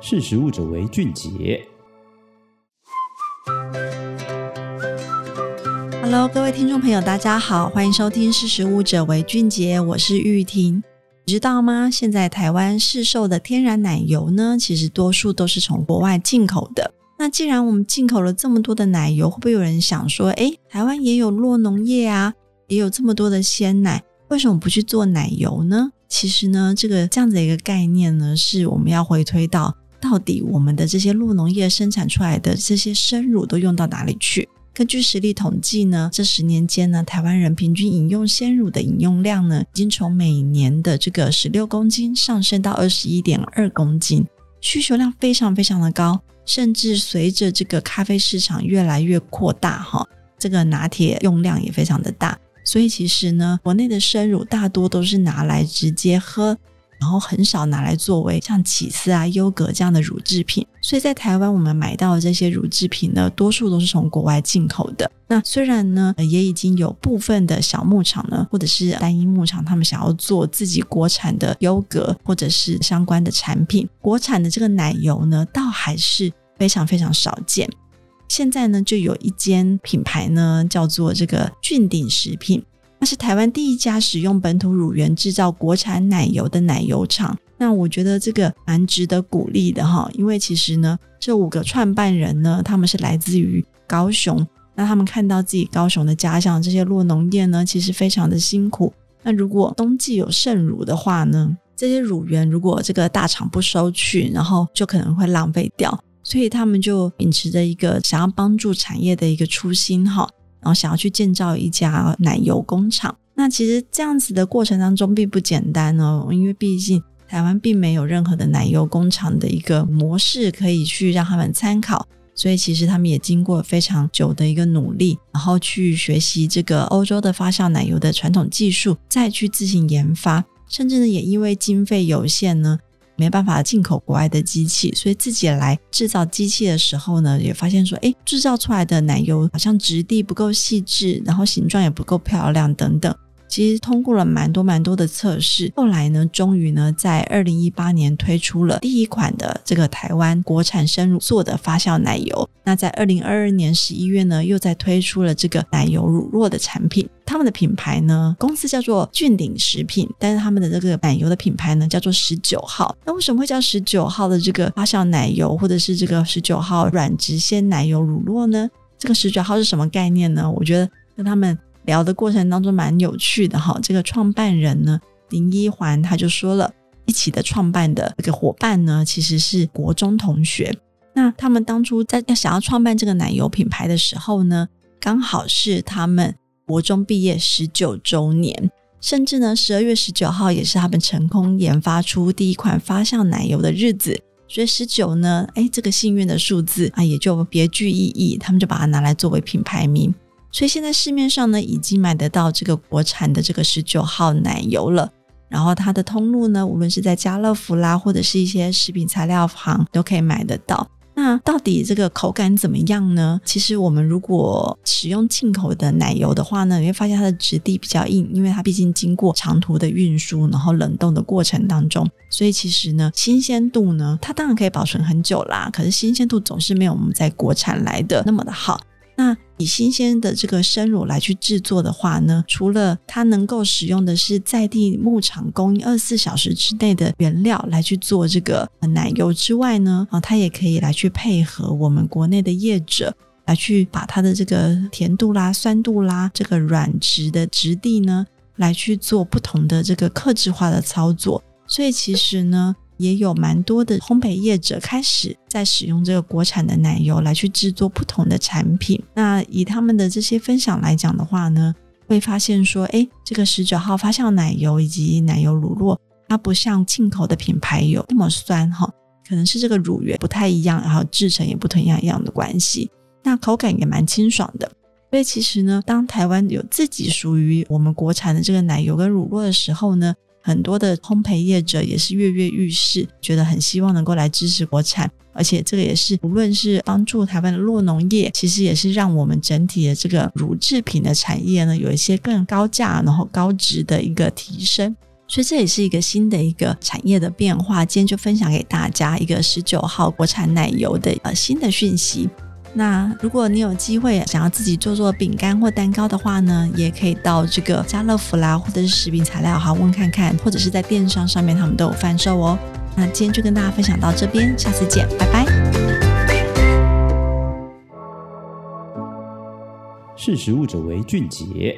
识食物者为俊杰。Hello，各位听众朋友，大家好，欢迎收听《识食物者为俊杰》，我是玉婷。你知道吗？现在台湾市售的天然奶油呢，其实多数都是从国外进口的。那既然我们进口了这么多的奶油，会不会有人想说，诶，台湾也有酪农业啊，也有这么多的鲜奶，为什么不去做奶油呢？其实呢，这个这样子一个概念呢，是我们要回推到到底我们的这些鹿农业生产出来的这些生乳都用到哪里去？根据实例统计呢，这十年间呢，台湾人平均饮用鲜乳的饮用量呢，已经从每年的这个十六公斤上升到二十一点二公斤，需求量非常非常的高，甚至随着这个咖啡市场越来越扩大，哈，这个拿铁用量也非常的大。所以其实呢，国内的生乳大多都是拿来直接喝，然后很少拿来作为像起司啊、优格这样的乳制品。所以在台湾，我们买到的这些乳制品呢，多数都是从国外进口的。那虽然呢，也已经有部分的小牧场呢，或者是单一牧场，他们想要做自己国产的优格或者是相关的产品，国产的这个奶油呢，倒还是非常非常少见。现在呢，就有一间品牌呢，叫做这个俊鼎食品，那是台湾第一家使用本土乳源制造国产奶油的奶油厂。那我觉得这个蛮值得鼓励的哈，因为其实呢，这五个创办人呢，他们是来自于高雄，那他们看到自己高雄的家乡这些酪农业呢，其实非常的辛苦。那如果冬季有剩乳的话呢，这些乳源如果这个大厂不收去，然后就可能会浪费掉。所以他们就秉持着一个想要帮助产业的一个初心哈，然后想要去建造一家奶油工厂。那其实这样子的过程当中并不简单哦，因为毕竟台湾并没有任何的奶油工厂的一个模式可以去让他们参考，所以其实他们也经过非常久的一个努力，然后去学习这个欧洲的发酵奶油的传统技术，再去自行研发，甚至呢也因为经费有限呢。没办法进口国外的机器，所以自己来制造机器的时候呢，也发现说，哎，制造出来的奶油好像质地不够细致，然后形状也不够漂亮等等。其实通过了蛮多蛮多的测试，后来呢，终于呢，在二零一八年推出了第一款的这个台湾国产生乳做的发酵奶油。那在二零二二年十一月呢，又在推出了这个奶油乳酪的产品。他们的品牌呢，公司叫做俊鼎食品，但是他们的这个奶油的品牌呢，叫做十九号。那为什么会叫十九号的这个发酵奶油，或者是这个十九号软质鲜奶油乳酪呢？这个十九号是什么概念呢？我觉得跟他们。聊的过程当中蛮有趣的哈，这个创办人呢，林一环他就说了，一起的创办的这个伙伴呢，其实是国中同学。那他们当初在要想要创办这个奶油品牌的时候呢，刚好是他们国中毕业十九周年，甚至呢十二月十九号也是他们成功研发出第一款发酵奶油的日子，所以十九呢，哎，这个幸运的数字啊，也就别具意义，他们就把它拿来作为品牌名。所以现在市面上呢，已经买得到这个国产的这个十九号奶油了。然后它的通路呢，无论是在家乐福啦，或者是一些食品材料行，都可以买得到。那到底这个口感怎么样呢？其实我们如果使用进口的奶油的话呢，你会发现它的质地比较硬，因为它毕竟经过长途的运输，然后冷冻的过程当中，所以其实呢，新鲜度呢，它当然可以保存很久啦。可是新鲜度总是没有我们在国产来的那么的好。那以新鲜的这个生乳来去制作的话呢，除了它能够使用的是在地牧场供应二十四小时之内的原料来去做这个奶油之外呢，啊，它也可以来去配合我们国内的业者来去把它的这个甜度啦、酸度啦、这个软质的质地呢，来去做不同的这个克制化的操作。所以其实呢。也有蛮多的烘焙业者开始在使用这个国产的奶油来去制作不同的产品。那以他们的这些分享来讲的话呢，会发现说，诶，这个十九号发酵奶油以及奶油乳酪，它不像进口的品牌有那么酸哈，可能是这个乳源不太一样，然后制成也不同样一样的关系。那口感也蛮清爽的。所以其实呢，当台湾有自己属于我们国产的这个奶油跟乳酪的时候呢，很多的烘焙业者也是跃跃欲试，觉得很希望能够来支持国产，而且这个也是无论是帮助台湾的酪农业，其实也是让我们整体的这个乳制品的产业呢，有一些更高价然后高值的一个提升。所以这也是一个新的一个产业的变化。今天就分享给大家一个十九号国产奶油的呃新的讯息。那如果你有机会想要自己做做饼干或蛋糕的话呢，也可以到这个家乐福啦，或者是食品材料行问看看，或者是在电商上面他们都有贩售哦。那今天就跟大家分享到这边，下次见，拜拜。识食物者为俊杰。